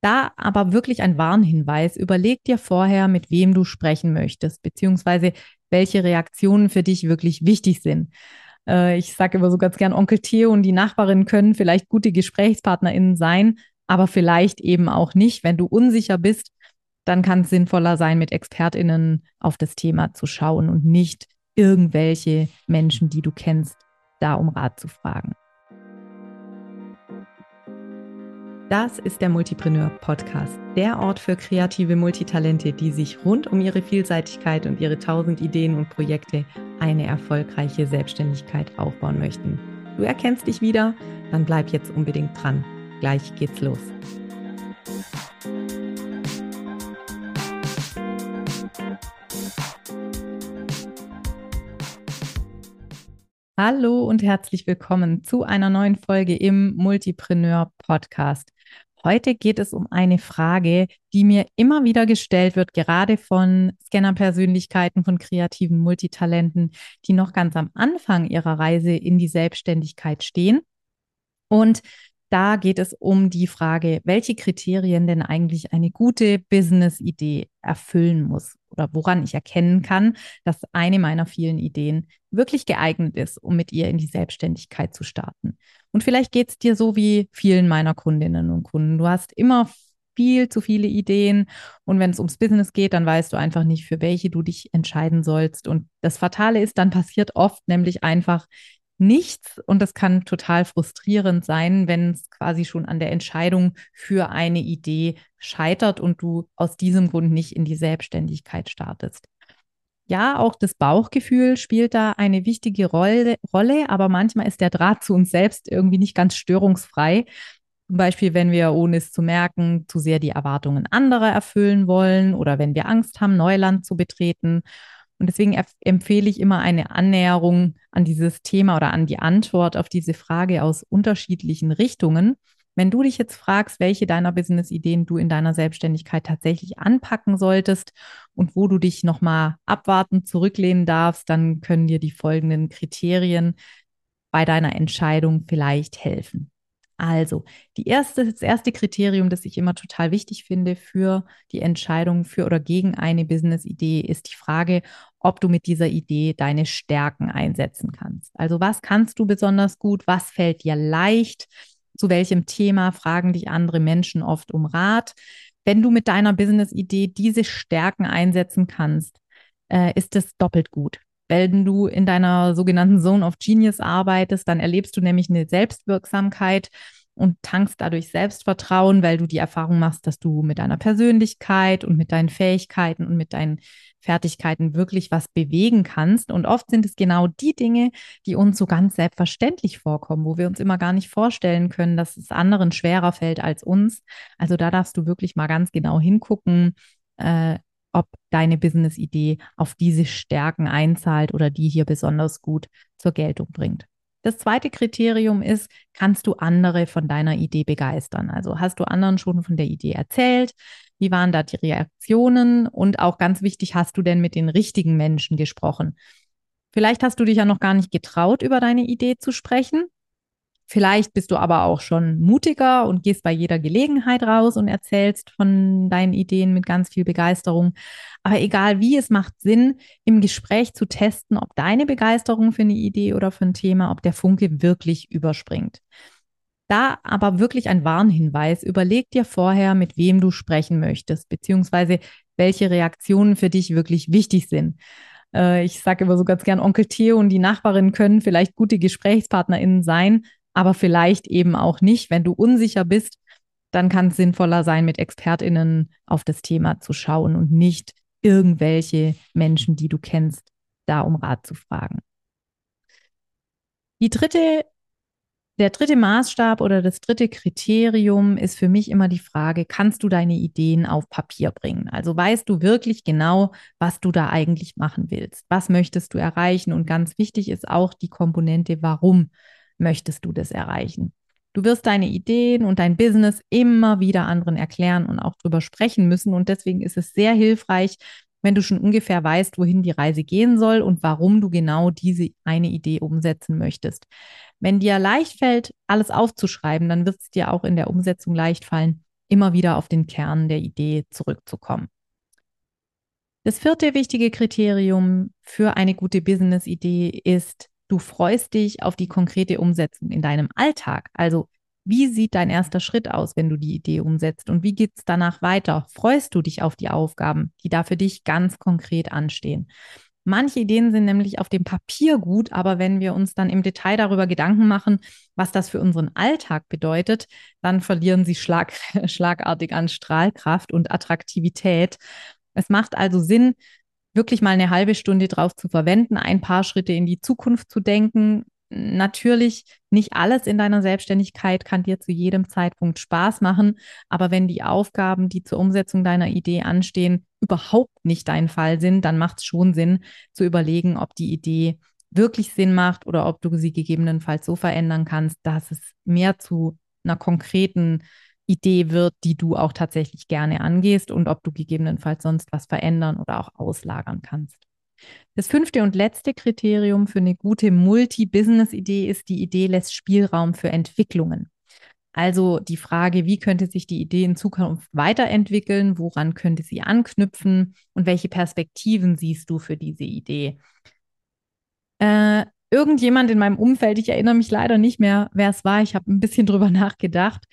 Da aber wirklich ein Warnhinweis. Überleg dir vorher, mit wem du sprechen möchtest, beziehungsweise welche Reaktionen für dich wirklich wichtig sind. Äh, ich sage immer so ganz gern, Onkel Theo und die Nachbarin können vielleicht gute GesprächspartnerInnen sein, aber vielleicht eben auch nicht. Wenn du unsicher bist, dann kann es sinnvoller sein, mit ExpertInnen auf das Thema zu schauen und nicht irgendwelche Menschen, die du kennst, da um Rat zu fragen. Das ist der Multipreneur Podcast, der Ort für kreative Multitalente, die sich rund um ihre Vielseitigkeit und ihre tausend Ideen und Projekte eine erfolgreiche Selbstständigkeit aufbauen möchten. Du erkennst dich wieder? Dann bleib jetzt unbedingt dran. Gleich geht's los. Hallo und herzlich willkommen zu einer neuen Folge im Multipreneur Podcast. Heute geht es um eine Frage, die mir immer wieder gestellt wird, gerade von Scanner-Persönlichkeiten, von kreativen Multitalenten, die noch ganz am Anfang ihrer Reise in die Selbstständigkeit stehen. Und da geht es um die Frage, welche Kriterien denn eigentlich eine gute Business-Idee erfüllen muss oder woran ich erkennen kann, dass eine meiner vielen Ideen wirklich geeignet ist, um mit ihr in die Selbstständigkeit zu starten. Und vielleicht geht es dir so wie vielen meiner Kundinnen und Kunden. Du hast immer viel zu viele Ideen und wenn es ums Business geht, dann weißt du einfach nicht, für welche du dich entscheiden sollst. Und das Fatale ist, dann passiert oft nämlich einfach, nichts und das kann total frustrierend sein, wenn es quasi schon an der Entscheidung für eine Idee scheitert und du aus diesem Grund nicht in die Selbstständigkeit startest. Ja, auch das Bauchgefühl spielt da eine wichtige Rolle, aber manchmal ist der Draht zu uns selbst irgendwie nicht ganz störungsfrei. Zum Beispiel, wenn wir, ohne es zu merken, zu sehr die Erwartungen anderer erfüllen wollen oder wenn wir Angst haben, Neuland zu betreten und deswegen empfehle ich immer eine Annäherung an dieses Thema oder an die Antwort auf diese Frage aus unterschiedlichen Richtungen. Wenn du dich jetzt fragst, welche deiner Business-Ideen du in deiner Selbstständigkeit tatsächlich anpacken solltest und wo du dich nochmal abwartend zurücklehnen darfst, dann können dir die folgenden Kriterien bei deiner Entscheidung vielleicht helfen. Also, die erste, das erste Kriterium, das ich immer total wichtig finde für die Entscheidung für oder gegen eine Business-Idee, ist die Frage, ob du mit dieser Idee deine Stärken einsetzen kannst. Also, was kannst du besonders gut? Was fällt dir leicht? Zu welchem Thema fragen dich andere Menschen oft um Rat? Wenn du mit deiner Business-Idee diese Stärken einsetzen kannst, äh, ist es doppelt gut. Wenn du in deiner sogenannten Zone of Genius arbeitest, dann erlebst du nämlich eine Selbstwirksamkeit und tankst dadurch Selbstvertrauen, weil du die Erfahrung machst, dass du mit deiner Persönlichkeit und mit deinen Fähigkeiten und mit deinen Fertigkeiten wirklich was bewegen kannst. Und oft sind es genau die Dinge, die uns so ganz selbstverständlich vorkommen, wo wir uns immer gar nicht vorstellen können, dass es anderen schwerer fällt als uns. Also da darfst du wirklich mal ganz genau hingucken, äh, ob deine Business-Idee auf diese Stärken einzahlt oder die hier besonders gut zur Geltung bringt. Das zweite Kriterium ist, kannst du andere von deiner Idee begeistern? Also hast du anderen schon von der Idee erzählt? Wie waren da die Reaktionen? Und auch ganz wichtig, hast du denn mit den richtigen Menschen gesprochen? Vielleicht hast du dich ja noch gar nicht getraut, über deine Idee zu sprechen. Vielleicht bist du aber auch schon mutiger und gehst bei jeder Gelegenheit raus und erzählst von deinen Ideen mit ganz viel Begeisterung. Aber egal wie, es macht Sinn, im Gespräch zu testen, ob deine Begeisterung für eine Idee oder für ein Thema, ob der Funke wirklich überspringt. Da aber wirklich ein Warnhinweis, überleg dir vorher, mit wem du sprechen möchtest, beziehungsweise welche Reaktionen für dich wirklich wichtig sind. Äh, ich sage immer so ganz gern, Onkel Theo und die Nachbarin können vielleicht gute GesprächspartnerInnen sein, aber vielleicht eben auch nicht. Wenn du unsicher bist, dann kann es sinnvoller sein, mit ExpertInnen auf das Thema zu schauen und nicht irgendwelche Menschen, die du kennst, da um Rat zu fragen. Die dritte, der dritte Maßstab oder das dritte Kriterium ist für mich immer die Frage, kannst du deine Ideen auf Papier bringen? Also weißt du wirklich genau, was du da eigentlich machen willst? Was möchtest du erreichen? Und ganz wichtig ist auch die Komponente, warum möchtest du das erreichen? Du wirst deine Ideen und dein Business immer wieder anderen erklären und auch drüber sprechen müssen. Und deswegen ist es sehr hilfreich, wenn du schon ungefähr weißt, wohin die Reise gehen soll und warum du genau diese eine Idee umsetzen möchtest. Wenn dir leicht fällt, alles aufzuschreiben, dann wird es dir auch in der Umsetzung leicht fallen, immer wieder auf den Kern der Idee zurückzukommen. Das vierte wichtige Kriterium für eine gute Business-Idee ist, du freust dich auf die konkrete Umsetzung in deinem Alltag. Also wie sieht dein erster Schritt aus, wenn du die Idee umsetzt und wie geht es danach weiter? Freust du dich auf die Aufgaben, die da für dich ganz konkret anstehen? Manche Ideen sind nämlich auf dem Papier gut, aber wenn wir uns dann im Detail darüber Gedanken machen, was das für unseren Alltag bedeutet, dann verlieren sie schlag, schlagartig an Strahlkraft und Attraktivität. Es macht also Sinn, wirklich mal eine halbe Stunde drauf zu verwenden, ein paar Schritte in die Zukunft zu denken, Natürlich, nicht alles in deiner Selbstständigkeit kann dir zu jedem Zeitpunkt Spaß machen, aber wenn die Aufgaben, die zur Umsetzung deiner Idee anstehen, überhaupt nicht dein Fall sind, dann macht es schon Sinn zu überlegen, ob die Idee wirklich Sinn macht oder ob du sie gegebenenfalls so verändern kannst, dass es mehr zu einer konkreten Idee wird, die du auch tatsächlich gerne angehst und ob du gegebenenfalls sonst was verändern oder auch auslagern kannst. Das fünfte und letzte Kriterium für eine gute Multi-Business-Idee ist, die Idee lässt Spielraum für Entwicklungen. Also die Frage, wie könnte sich die Idee in Zukunft weiterentwickeln, woran könnte sie anknüpfen und welche Perspektiven siehst du für diese Idee? Äh, irgendjemand in meinem Umfeld, ich erinnere mich leider nicht mehr, wer es war, ich habe ein bisschen drüber nachgedacht,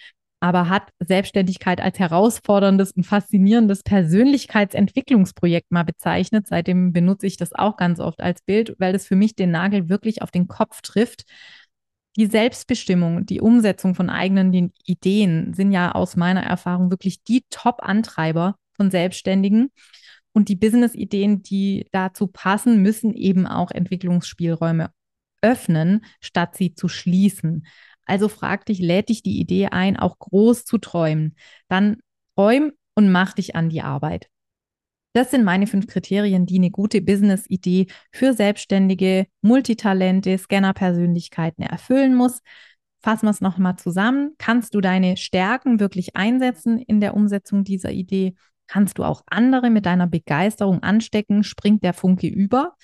aber hat Selbstständigkeit als herausforderndes und faszinierendes Persönlichkeitsentwicklungsprojekt mal bezeichnet. Seitdem benutze ich das auch ganz oft als Bild, weil es für mich den Nagel wirklich auf den Kopf trifft. Die Selbstbestimmung, die Umsetzung von eigenen Ideen sind ja aus meiner Erfahrung wirklich die Top-Antreiber von Selbstständigen. Und die Business-Ideen, die dazu passen, müssen eben auch Entwicklungsspielräume öffnen, statt sie zu schließen. Also frag dich, lädt dich die Idee ein, auch groß zu träumen. Dann träum und mach dich an die Arbeit. Das sind meine fünf Kriterien, die eine gute Business-Idee für selbstständige Multitalente, Scanner-Persönlichkeiten erfüllen muss. Fassen wir es nochmal zusammen. Kannst du deine Stärken wirklich einsetzen in der Umsetzung dieser Idee? Kannst du auch andere mit deiner Begeisterung anstecken? Springt der Funke über?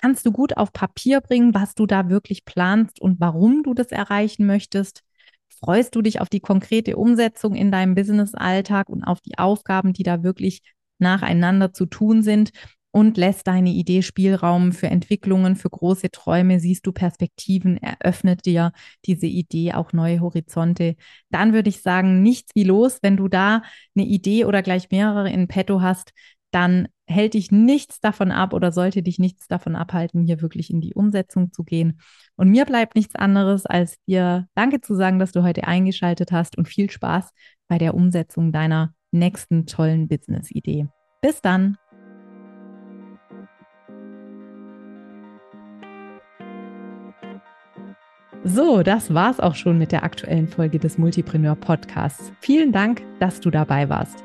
Kannst du gut auf Papier bringen, was du da wirklich planst und warum du das erreichen möchtest. Freust du dich auf die konkrete Umsetzung in deinem Business-Alltag und auf die Aufgaben, die da wirklich nacheinander zu tun sind? Und lässt deine Idee Spielraum für Entwicklungen, für große Träume, siehst du Perspektiven, eröffnet dir diese Idee auch neue Horizonte. Dann würde ich sagen, nichts wie los, wenn du da eine Idee oder gleich mehrere in petto hast, dann hält dich nichts davon ab oder sollte dich nichts davon abhalten, hier wirklich in die Umsetzung zu gehen. Und mir bleibt nichts anderes, als dir Danke zu sagen, dass du heute eingeschaltet hast und viel Spaß bei der Umsetzung deiner nächsten tollen Business-Idee. Bis dann! So, das war's auch schon mit der aktuellen Folge des Multipreneur Podcasts. Vielen Dank, dass du dabei warst.